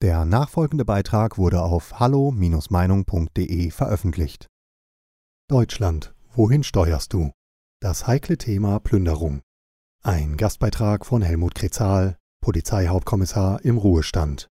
Der nachfolgende Beitrag wurde auf hallo-meinung.de veröffentlicht. Deutschland, wohin steuerst du? Das heikle Thema Plünderung. Ein Gastbeitrag von Helmut Krezal, Polizeihauptkommissar im Ruhestand.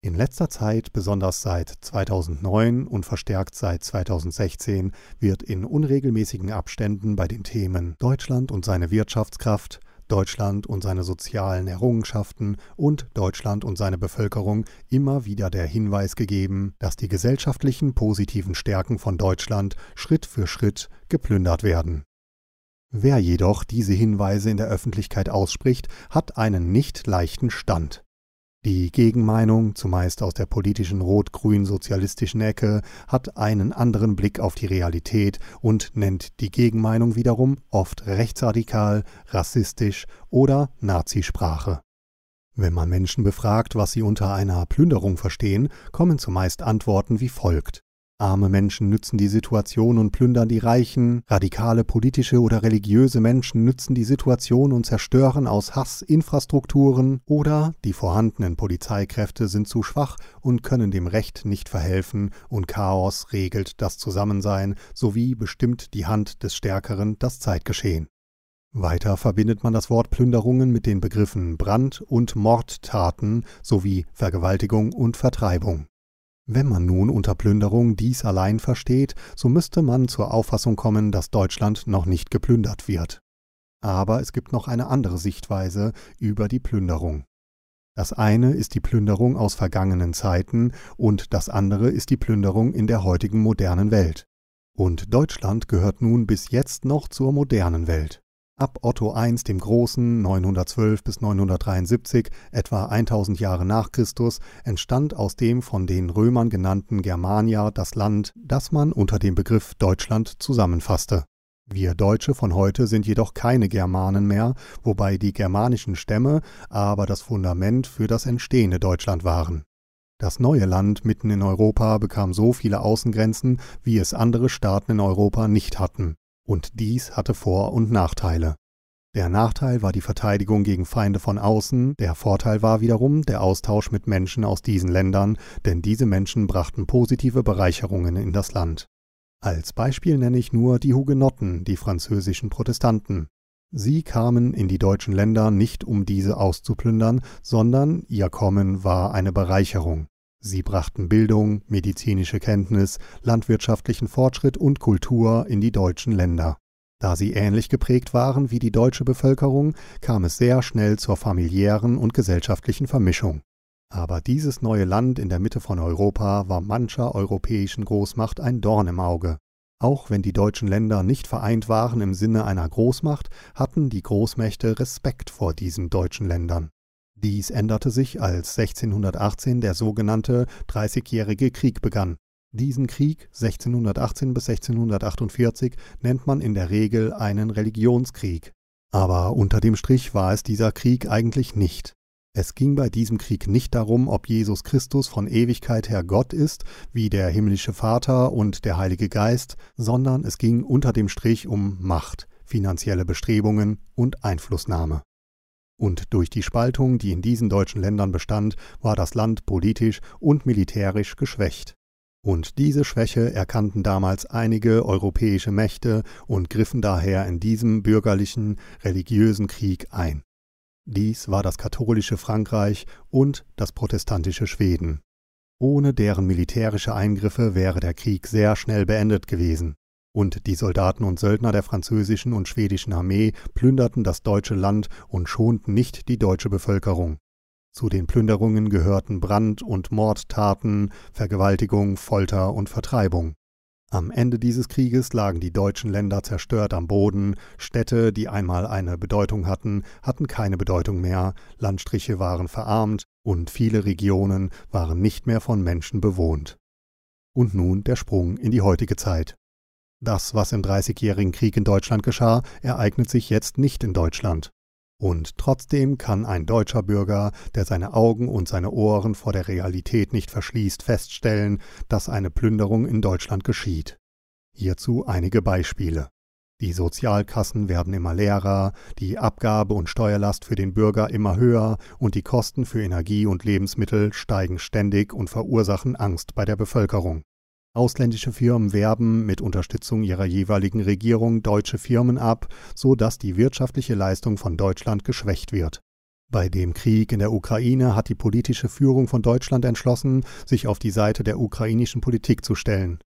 In letzter Zeit, besonders seit 2009 und verstärkt seit 2016, wird in unregelmäßigen Abständen bei den Themen Deutschland und seine Wirtschaftskraft, Deutschland und seine sozialen Errungenschaften und Deutschland und seine Bevölkerung immer wieder der Hinweis gegeben, dass die gesellschaftlichen positiven Stärken von Deutschland Schritt für Schritt geplündert werden. Wer jedoch diese Hinweise in der Öffentlichkeit ausspricht, hat einen nicht leichten Stand. Die Gegenmeinung, zumeist aus der politischen rot-grün-sozialistischen Ecke, hat einen anderen Blick auf die Realität und nennt die Gegenmeinung wiederum oft rechtsradikal, rassistisch oder Nazisprache. Wenn man Menschen befragt, was sie unter einer Plünderung verstehen, kommen zumeist Antworten wie folgt Arme Menschen nützen die Situation und plündern die Reichen, radikale politische oder religiöse Menschen nützen die Situation und zerstören aus Hass Infrastrukturen oder die vorhandenen Polizeikräfte sind zu schwach und können dem Recht nicht verhelfen und Chaos regelt das Zusammensein sowie bestimmt die Hand des Stärkeren das Zeitgeschehen. Weiter verbindet man das Wort Plünderungen mit den Begriffen Brand- und Mordtaten sowie Vergewaltigung und Vertreibung. Wenn man nun unter Plünderung dies allein versteht, so müsste man zur Auffassung kommen, dass Deutschland noch nicht geplündert wird. Aber es gibt noch eine andere Sichtweise über die Plünderung. Das eine ist die Plünderung aus vergangenen Zeiten und das andere ist die Plünderung in der heutigen modernen Welt. Und Deutschland gehört nun bis jetzt noch zur modernen Welt. Ab Otto I dem Großen 912 bis 973, etwa 1000 Jahre nach Christus, entstand aus dem von den Römern genannten Germania das Land, das man unter dem Begriff Deutschland zusammenfasste. Wir Deutsche von heute sind jedoch keine Germanen mehr, wobei die germanischen Stämme aber das Fundament für das entstehende Deutschland waren. Das neue Land mitten in Europa bekam so viele Außengrenzen, wie es andere Staaten in Europa nicht hatten. Und dies hatte Vor- und Nachteile. Der Nachteil war die Verteidigung gegen Feinde von außen, der Vorteil war wiederum der Austausch mit Menschen aus diesen Ländern, denn diese Menschen brachten positive Bereicherungen in das Land. Als Beispiel nenne ich nur die Hugenotten, die französischen Protestanten. Sie kamen in die deutschen Länder nicht um diese auszuplündern, sondern ihr Kommen war eine Bereicherung. Sie brachten Bildung, medizinische Kenntnis, landwirtschaftlichen Fortschritt und Kultur in die deutschen Länder. Da sie ähnlich geprägt waren wie die deutsche Bevölkerung, kam es sehr schnell zur familiären und gesellschaftlichen Vermischung. Aber dieses neue Land in der Mitte von Europa war mancher europäischen Großmacht ein Dorn im Auge. Auch wenn die deutschen Länder nicht vereint waren im Sinne einer Großmacht, hatten die Großmächte Respekt vor diesen deutschen Ländern. Dies änderte sich, als 1618 der sogenannte Dreißigjährige Krieg begann. Diesen Krieg 1618 bis 1648 nennt man in der Regel einen Religionskrieg. Aber unter dem Strich war es dieser Krieg eigentlich nicht. Es ging bei diesem Krieg nicht darum, ob Jesus Christus von Ewigkeit her Gott ist, wie der himmlische Vater und der Heilige Geist, sondern es ging unter dem Strich um Macht, finanzielle Bestrebungen und Einflussnahme. Und durch die Spaltung, die in diesen deutschen Ländern bestand, war das Land politisch und militärisch geschwächt. Und diese Schwäche erkannten damals einige europäische Mächte und griffen daher in diesem bürgerlichen, religiösen Krieg ein. Dies war das katholische Frankreich und das protestantische Schweden. Ohne deren militärische Eingriffe wäre der Krieg sehr schnell beendet gewesen und die Soldaten und Söldner der französischen und schwedischen Armee plünderten das deutsche Land und schonten nicht die deutsche Bevölkerung. Zu den Plünderungen gehörten Brand- und Mordtaten, Vergewaltigung, Folter und Vertreibung. Am Ende dieses Krieges lagen die deutschen Länder zerstört am Boden, Städte, die einmal eine Bedeutung hatten, hatten keine Bedeutung mehr, Landstriche waren verarmt und viele Regionen waren nicht mehr von Menschen bewohnt. Und nun der Sprung in die heutige Zeit. Das, was im Dreißigjährigen Krieg in Deutschland geschah, ereignet sich jetzt nicht in Deutschland. Und trotzdem kann ein deutscher Bürger, der seine Augen und seine Ohren vor der Realität nicht verschließt, feststellen, dass eine Plünderung in Deutschland geschieht. Hierzu einige Beispiele. Die Sozialkassen werden immer leerer, die Abgabe- und Steuerlast für den Bürger immer höher und die Kosten für Energie und Lebensmittel steigen ständig und verursachen Angst bei der Bevölkerung. Ausländische Firmen werben mit Unterstützung ihrer jeweiligen Regierung deutsche Firmen ab, so dass die wirtschaftliche Leistung von Deutschland geschwächt wird. Bei dem Krieg in der Ukraine hat die politische Führung von Deutschland entschlossen, sich auf die Seite der ukrainischen Politik zu stellen.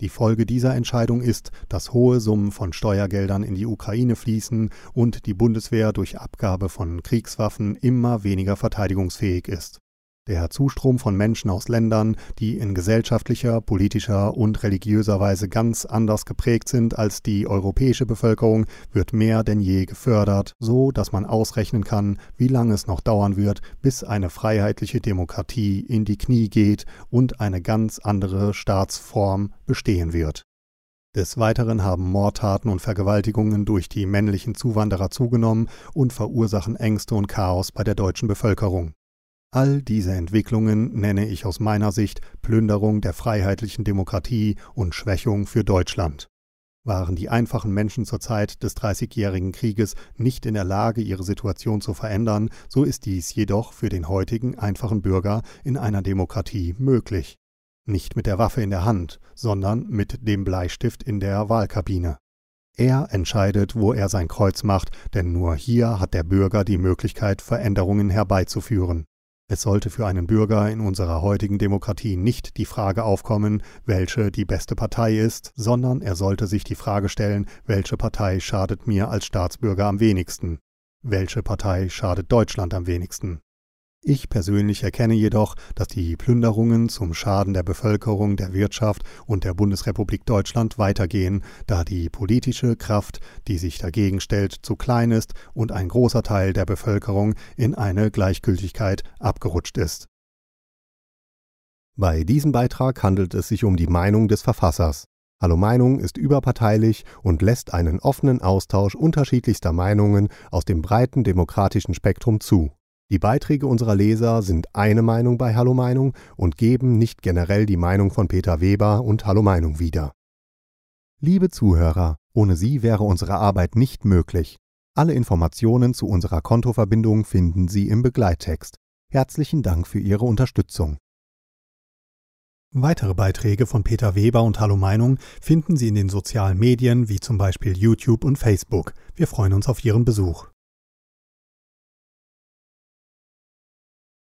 Die Folge dieser Entscheidung ist, dass hohe Summen von Steuergeldern in die Ukraine fließen und die Bundeswehr durch Abgabe von Kriegswaffen immer weniger verteidigungsfähig ist. Der Zustrom von Menschen aus Ländern, die in gesellschaftlicher, politischer und religiöser Weise ganz anders geprägt sind als die europäische Bevölkerung, wird mehr denn je gefördert, so dass man ausrechnen kann, wie lange es noch dauern wird, bis eine freiheitliche Demokratie in die Knie geht und eine ganz andere Staatsform bestehen wird. Des Weiteren haben Mordtaten und Vergewaltigungen durch die männlichen Zuwanderer zugenommen und verursachen Ängste und Chaos bei der deutschen Bevölkerung. All diese Entwicklungen nenne ich aus meiner Sicht Plünderung der freiheitlichen Demokratie und Schwächung für Deutschland. Waren die einfachen Menschen zur Zeit des Dreißigjährigen Krieges nicht in der Lage, ihre Situation zu verändern, so ist dies jedoch für den heutigen einfachen Bürger in einer Demokratie möglich. Nicht mit der Waffe in der Hand, sondern mit dem Bleistift in der Wahlkabine. Er entscheidet, wo er sein Kreuz macht, denn nur hier hat der Bürger die Möglichkeit, Veränderungen herbeizuführen. Es sollte für einen Bürger in unserer heutigen Demokratie nicht die Frage aufkommen, welche die beste Partei ist, sondern er sollte sich die Frage stellen, welche Partei schadet mir als Staatsbürger am wenigsten? Welche Partei schadet Deutschland am wenigsten? Ich persönlich erkenne jedoch, dass die Plünderungen zum Schaden der Bevölkerung, der Wirtschaft und der Bundesrepublik Deutschland weitergehen, da die politische Kraft, die sich dagegen stellt, zu klein ist und ein großer Teil der Bevölkerung in eine Gleichgültigkeit abgerutscht ist. Bei diesem Beitrag handelt es sich um die Meinung des Verfassers. Hallo Meinung ist überparteilich und lässt einen offenen Austausch unterschiedlichster Meinungen aus dem breiten demokratischen Spektrum zu. Die Beiträge unserer Leser sind eine Meinung bei Hallo Meinung und geben nicht generell die Meinung von Peter Weber und Hallo Meinung wieder. Liebe Zuhörer, ohne Sie wäre unsere Arbeit nicht möglich. Alle Informationen zu unserer Kontoverbindung finden Sie im Begleittext. Herzlichen Dank für Ihre Unterstützung. Weitere Beiträge von Peter Weber und Hallo Meinung finden Sie in den sozialen Medien wie zum Beispiel YouTube und Facebook. Wir freuen uns auf Ihren Besuch.